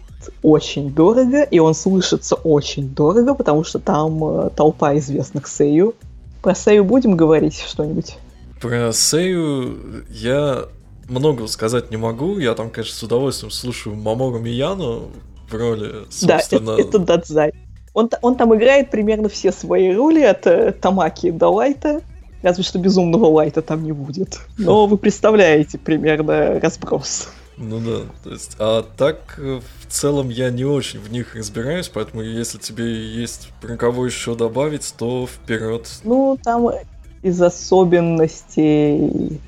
очень дорого, и он слышится очень дорого, потому что там э, толпа известных Сею. Про Сею будем говорить что-нибудь? Про Сею я много сказать не могу. Я там, конечно, с удовольствием слушаю Мамору Мияну в роли, собственно... Да, это, это Дадзай. Он, он там играет примерно все свои роли от Тамаки до Лайта. Разве что безумного Лайта там не будет. Но вы представляете примерно разброс. Ну да, то есть, а так э, в целом я не очень в них разбираюсь, поэтому если тебе есть про кого еще добавить, то вперед. Ну, там из особенностей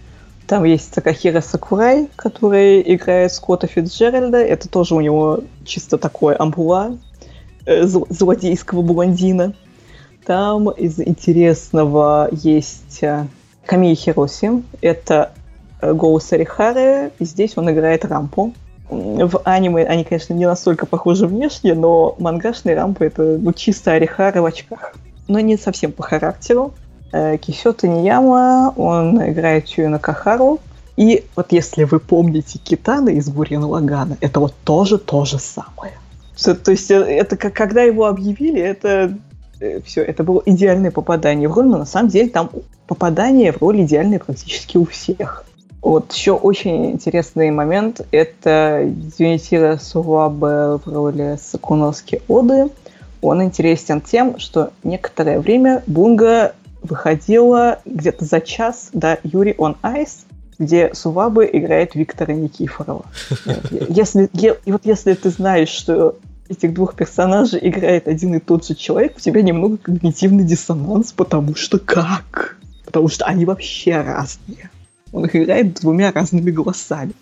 там есть Такахира Сакурай, который играет Скотта Фитджеральда. Это тоже у него чисто такое амбула э, злодейского блондина. Там из интересного есть э, Камии Хироси. Это э, голос Арихары. И здесь он играет Рампу. В аниме они, конечно, не настолько похожи внешне, но мангашный Рампа — это ну, чисто Арихара в очках. Но не совсем по характеру. Кисёта Нияма, он играет Чуина Кахару. И вот если вы помните Китана из Гурина Лагана, это вот тоже то же самое. То есть э, это когда его объявили, это э, все, это было идеальное попадание в роль, но на самом деле там попадание в роль идеальное практически у всех. Вот еще очень интересный момент – это Юнитира Суруабе в роли Сакуновски Оды. Он интересен тем, что некоторое время Бунга выходила где-то за час до Юри on Ice, где Сувабы играет Виктора Никифорова. Если, и вот если ты знаешь, что этих двух персонажей играет один и тот же человек, у тебя немного когнитивный диссонанс, потому что как? Потому что они вообще разные. Он их играет двумя разными голосами.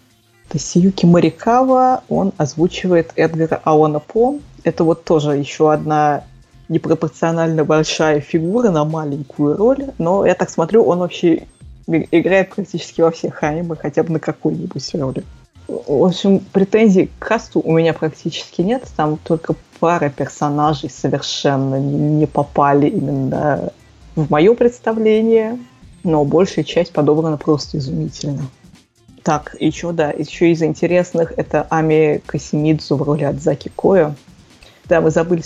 Тасиюки Марикава, он озвучивает Эдгара Алана По. Это вот тоже еще одна непропорционально большая фигура на маленькую роль, но я так смотрю, он вообще играет практически во всех аниме, хотя бы на какой-нибудь роли. В общем, претензий к касту у меня практически нет, там только пара персонажей совершенно не попали именно в мое представление, но большая часть подобрана просто изумительно. Так, еще, да, еще из интересных это Ами Касимидзу в роли Адзаки Коя. Да, вы забыли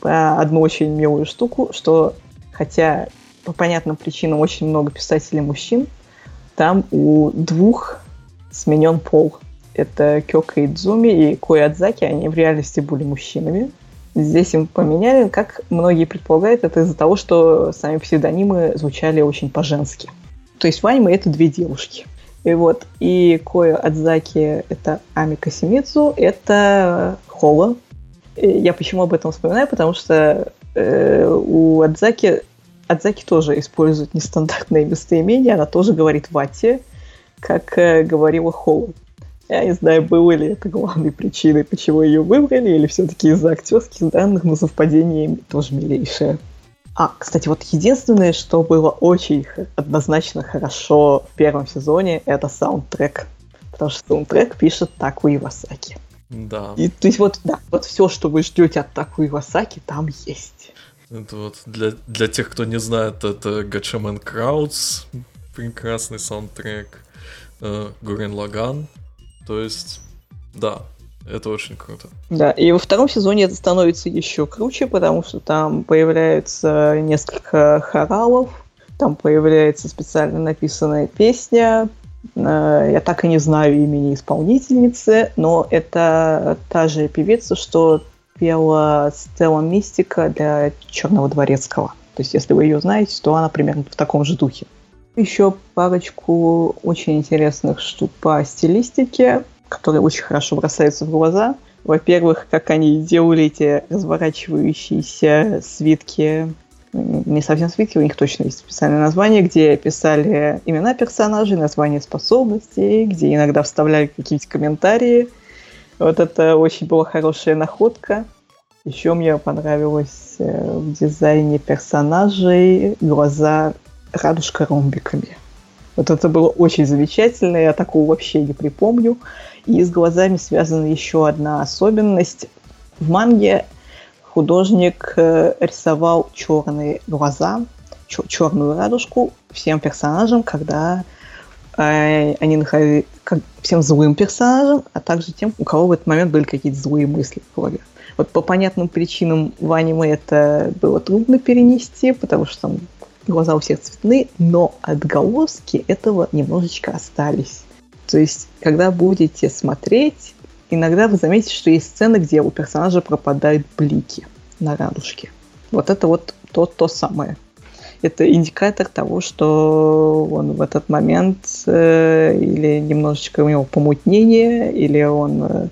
про одну очень милую штуку, что хотя по понятным причинам очень много писателей мужчин, там у двух сменен пол. Это Кёка Идзуми и Кой Адзаки, они в реальности были мужчинами. Здесь им поменяли, как многие предполагают, это из-за того, что сами псевдонимы звучали очень по-женски. То есть в аниме это две девушки. И вот, и Коя Адзаки — это Ами Касимидзу, это Хола, я почему об этом вспоминаю? Потому что э, у Адзаки Адзаки тоже использует нестандартные местоимения, она тоже говорит вати, как э, говорила Холл. Я не знаю, было ли это главной причиной, почему ее выбрали, или все-таки из-за актерских данных, но совпадение тоже милейшее. А, кстати, вот единственное, что было очень однозначно хорошо в первом сезоне, это саундтрек. Потому что саундтрек пишет Таку Ивасаки. Да. И, то есть вот, да, вот все, что вы ждете от такой Ивасаки, там есть. Это вот для, для тех, кто не знает, это Гачамен Краудс, прекрасный саундтрек, э, Гурен Лаган, то есть, да, это очень круто. Да, и во втором сезоне это становится еще круче, потому что там появляется несколько хоралов, там появляется специально написанная песня, Э, я так и не знаю имени исполнительницы, но это та же певица, что пела Стелла Мистика для Черного Дворецкого. То есть, если вы ее знаете, то она примерно в таком же духе. Еще парочку очень интересных штук по стилистике, которые очень хорошо бросаются в глаза. Во-первых, как они делали эти разворачивающиеся свитки, не совсем свитки, у них точно есть специальное название, где писали имена персонажей, названия способностей, где иногда вставляли какие-то комментарии. Вот это очень была хорошая находка. Еще мне понравилось э, в дизайне персонажей глаза радужка ромбиками. Вот это было очень замечательно, я такого вообще не припомню. И с глазами связана еще одна особенность. В манге художник э, рисовал черные глаза, черную радужку всем персонажам, когда они находили как, всем злым персонажам, а также тем, у кого в этот момент были какие-то злые мысли в голове. Вот по понятным причинам в аниме это было трудно перенести, потому что там глаза у всех цветные, но отголоски этого немножечко остались. То есть, когда будете смотреть, иногда вы заметите, что есть сцены, где у персонажа пропадают блики на радужке. Вот это вот то, то самое. Это индикатор того, что он в этот момент э, или немножечко у него помутнение, или он э,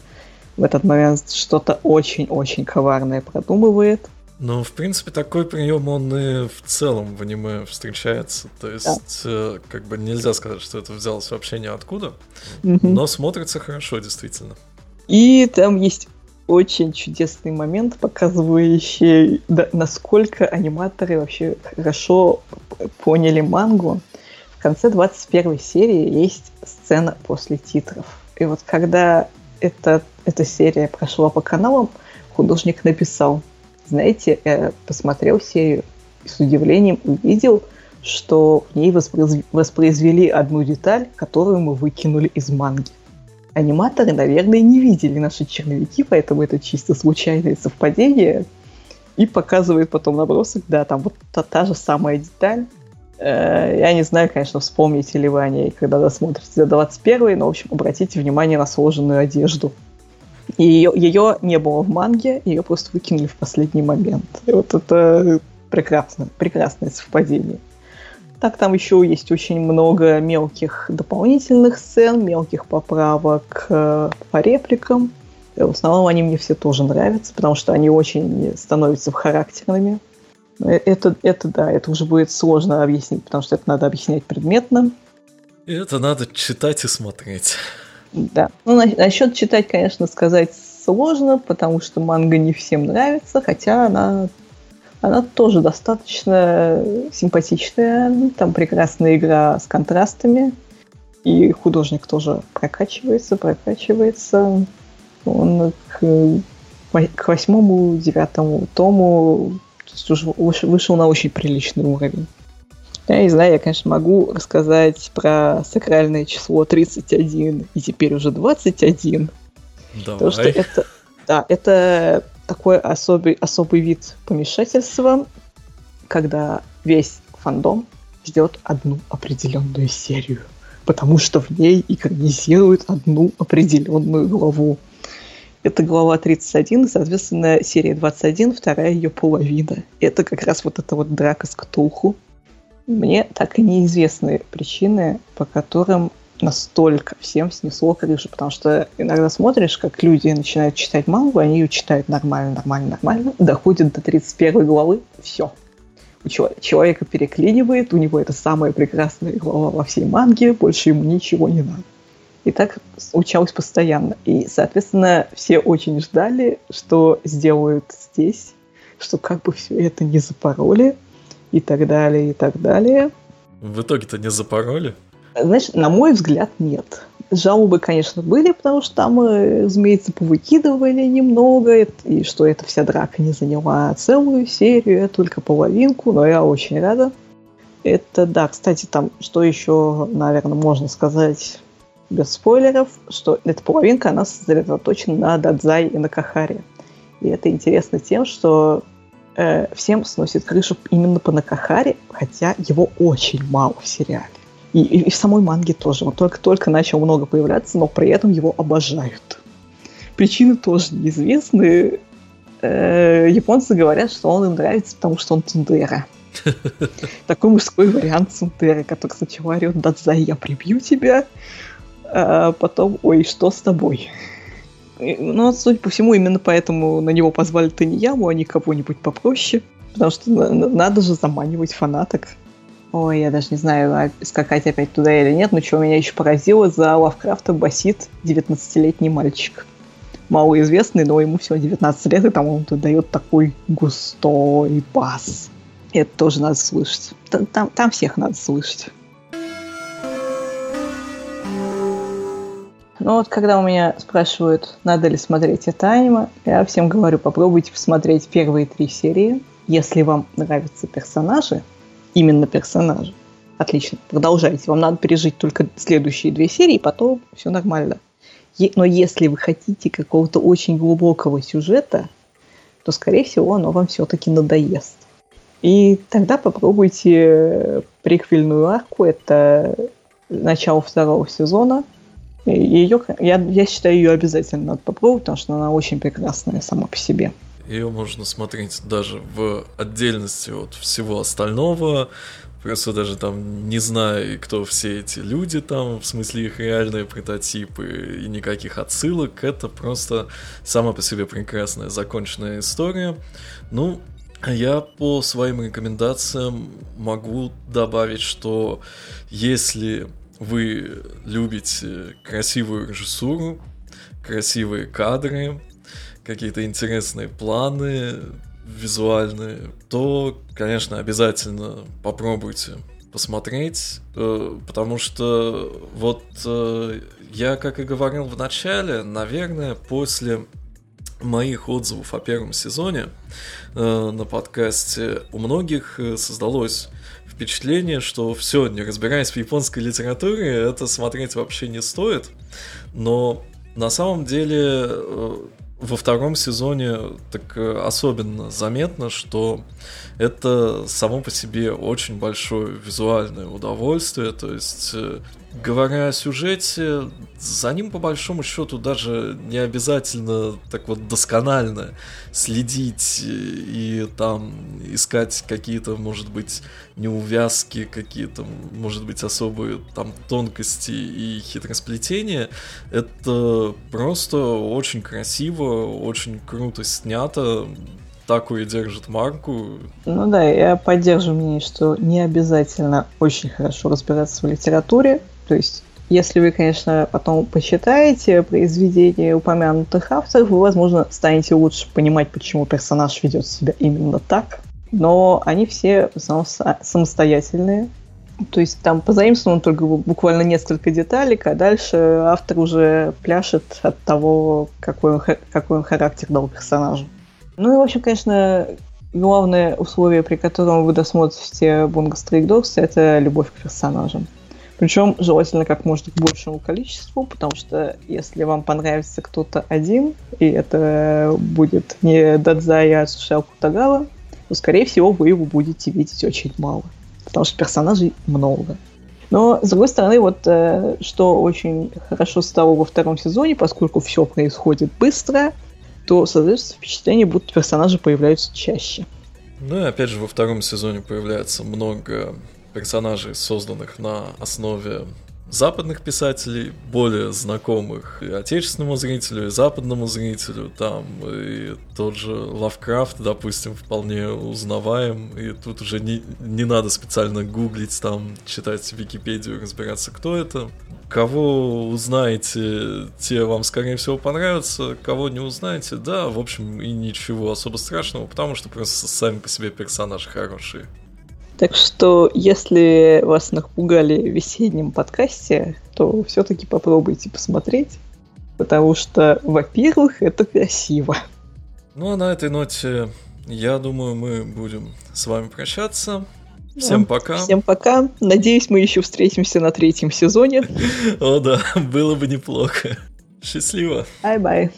в этот момент что-то очень-очень коварное продумывает. Ну, в принципе, такой прием, он и в целом в аниме встречается. То есть, да. э, как бы нельзя сказать, что это взялось вообще ниоткуда, угу. но смотрится хорошо, действительно. И там есть очень чудесный момент, показывающий, да, насколько аниматоры вообще хорошо поняли мангу. В конце 21 серии есть сцена после титров. И вот когда эта, эта серия прошла по каналам, художник написал – знаете, я посмотрел серию и с удивлением увидел, что в ней воспроизвели одну деталь, которую мы выкинули из манги. Аниматоры, наверное, не видели наши черновики, поэтому это чисто случайное совпадение. И показывает потом набросок, да, там вот та, та же самая деталь. Э, я не знаю, конечно, вспомните ли вы о ней, когда досмотрите до 21 но, в общем, обратите внимание на сложенную одежду. И ее, ее не было в манге, ее просто выкинули в последний момент. И вот это прекрасно, прекрасное совпадение. Так, там еще есть очень много мелких дополнительных сцен, мелких поправок э, по репликам. И в основном они мне все тоже нравятся, потому что они очень становятся характерными. Э, это, это да, это уже будет сложно объяснить, потому что это надо объяснять предметно. И это надо читать и смотреть. Да. Ну, на- насчет читать, конечно, сказать сложно, потому что манга не всем нравится, хотя она, она тоже достаточно симпатичная. Там прекрасная игра с контрастами. И художник тоже прокачивается, прокачивается. Он к, к восьмому, девятому тому уже вышел на очень приличный уровень. Я не знаю, я, конечно, могу рассказать про сакральное число 31 и теперь уже 21. Давай. Потому что это, да, это такой особый, особый вид помешательства, когда весь фандом ждет одну определенную серию, потому что в ней экранизируют одну определенную главу. Это глава 31, соответственно, серия 21, вторая ее половина. Это как раз вот эта вот драка с Ктулху, мне так и неизвестны причины, по которым настолько всем снесло крышу, потому что иногда смотришь, как люди начинают читать мангу, они ее читают нормально, нормально, нормально, доходят до 31 главы, все. У человека переклинивает, у него это самая прекрасная глава во всей манге, больше ему ничего не надо. И так случалось постоянно. И, соответственно, все очень ждали, что сделают здесь, что как бы все это не запороли, и так далее, и так далее. В итоге-то не запороли? Знаешь, на мой взгляд, нет. Жалобы, конечно, были, потому что там, э, разумеется, повыкидывали немного, и что эта вся драка не заняла целую серию, а только половинку, но я очень рада. Это, да, кстати, там, что еще, наверное, можно сказать без спойлеров, что эта половинка, она сосредоточена на Дадзай и на Кахаре. И это интересно тем, что э, всем сносит крышу именно по Накахаре, хотя его очень мало в сериале. И, и, и в самой манге тоже. Он только-только начал много появляться, но при этом его обожают. Причины тоже неизвестны. Э, японцы говорят, что он им нравится, потому что он Тундера. Такой мужской вариант Тундера, который сначала орет «Дадзай, я прибью тебя», а потом «Ой, что с тобой?» ну, судя по всему, именно поэтому на него позвали Таньяму, а не кого-нибудь попроще. Потому что надо же заманивать фанаток. Ой, я даже не знаю, а скакать опять туда или нет, но что меня еще поразило, за Лавкрафта басит 19-летний мальчик. Малоизвестный, но ему всего 19 лет, и там он дает такой густой бас. Это тоже надо слышать. Там, там, там всех надо слышать. Ну вот, когда у меня спрашивают, надо ли смотреть это аниме, я всем говорю, попробуйте посмотреть первые три серии. Если вам нравятся персонажи, именно персонажа. Отлично, продолжайте. Вам надо пережить только следующие две серии, потом все нормально. Но если вы хотите какого-то очень глубокого сюжета, то, скорее всего, оно вам все-таки надоест. И тогда попробуйте приквельную арку. Это начало второго сезона. Ее, я, я считаю, ее обязательно надо попробовать, потому что она очень прекрасная сама по себе. Ее можно смотреть даже в отдельности от всего остального. Просто даже там не зная, кто все эти люди там, в смысле их реальные прототипы и никаких отсылок, это просто сама по себе прекрасная законченная история. Ну, я по своим рекомендациям могу добавить, что если вы любите красивую режиссуру, красивые кадры, какие-то интересные планы визуальные, то, конечно, обязательно попробуйте посмотреть, э, потому что вот э, я, как и говорил в начале, наверное, после моих отзывов о первом сезоне э, на подкасте у многих создалось впечатление, что все, не разбираясь в японской литературе, это смотреть вообще не стоит. Но на самом деле во втором сезоне так э, особенно заметно, что это само по себе очень большое визуальное удовольствие. То есть, э, говоря о сюжете, за ним по большому счету даже не обязательно так вот досконально следить и там искать какие-то, может быть, неувязки, какие-то, может быть, особые там тонкости и хитросплетения. Это просто очень красиво, очень круто снято такую держит марку. Ну да, я поддерживаю мнение, что не обязательно очень хорошо разбираться в литературе. То есть, если вы, конечно, потом почитаете произведения упомянутых авторов, вы, возможно, станете лучше понимать, почему персонаж ведет себя именно так. Но они все в основном самостоятельные. То есть там позаимствовано только буквально несколько деталей, а дальше автор уже пляшет от того, какой он, какой он характер дал персонажу. Ну и, в общем, конечно, главное условие, при котором вы досмотрите Bungo Stray Dogs, это любовь к персонажам. Причем желательно как можно к большему количеству, потому что если вам понравится кто-то один, и это будет не Дадзай, а Сушел Кутагава, то, скорее всего, вы его будете видеть очень мало. Потому что персонажей много. Но, с другой стороны, вот э, что очень хорошо стало во втором сезоне, поскольку все происходит быстро, то создается впечатление, будто персонажи появляются чаще. Ну и опять же, во втором сезоне появляется много персонажей, созданных на основе западных писателей, более знакомых и отечественному зрителю, и западному зрителю, там и тот же Лавкрафт, допустим, вполне узнаваем, и тут уже не, не надо специально гуглить, там, читать Википедию, разбираться, кто это. Кого узнаете, те вам, скорее всего, понравятся, кого не узнаете, да, в общем, и ничего особо страшного, потому что просто сами по себе персонажи хорошие. Так что, если вас напугали в весеннем подкасте, то все-таки попробуйте посмотреть, потому что, во-первых, это красиво. Ну а на этой ноте, я думаю, мы будем с вами прощаться. Всем пока. Всем пока. Надеюсь, мы еще встретимся на третьем сезоне. О да, было бы неплохо. Счастливо. Bye-bye.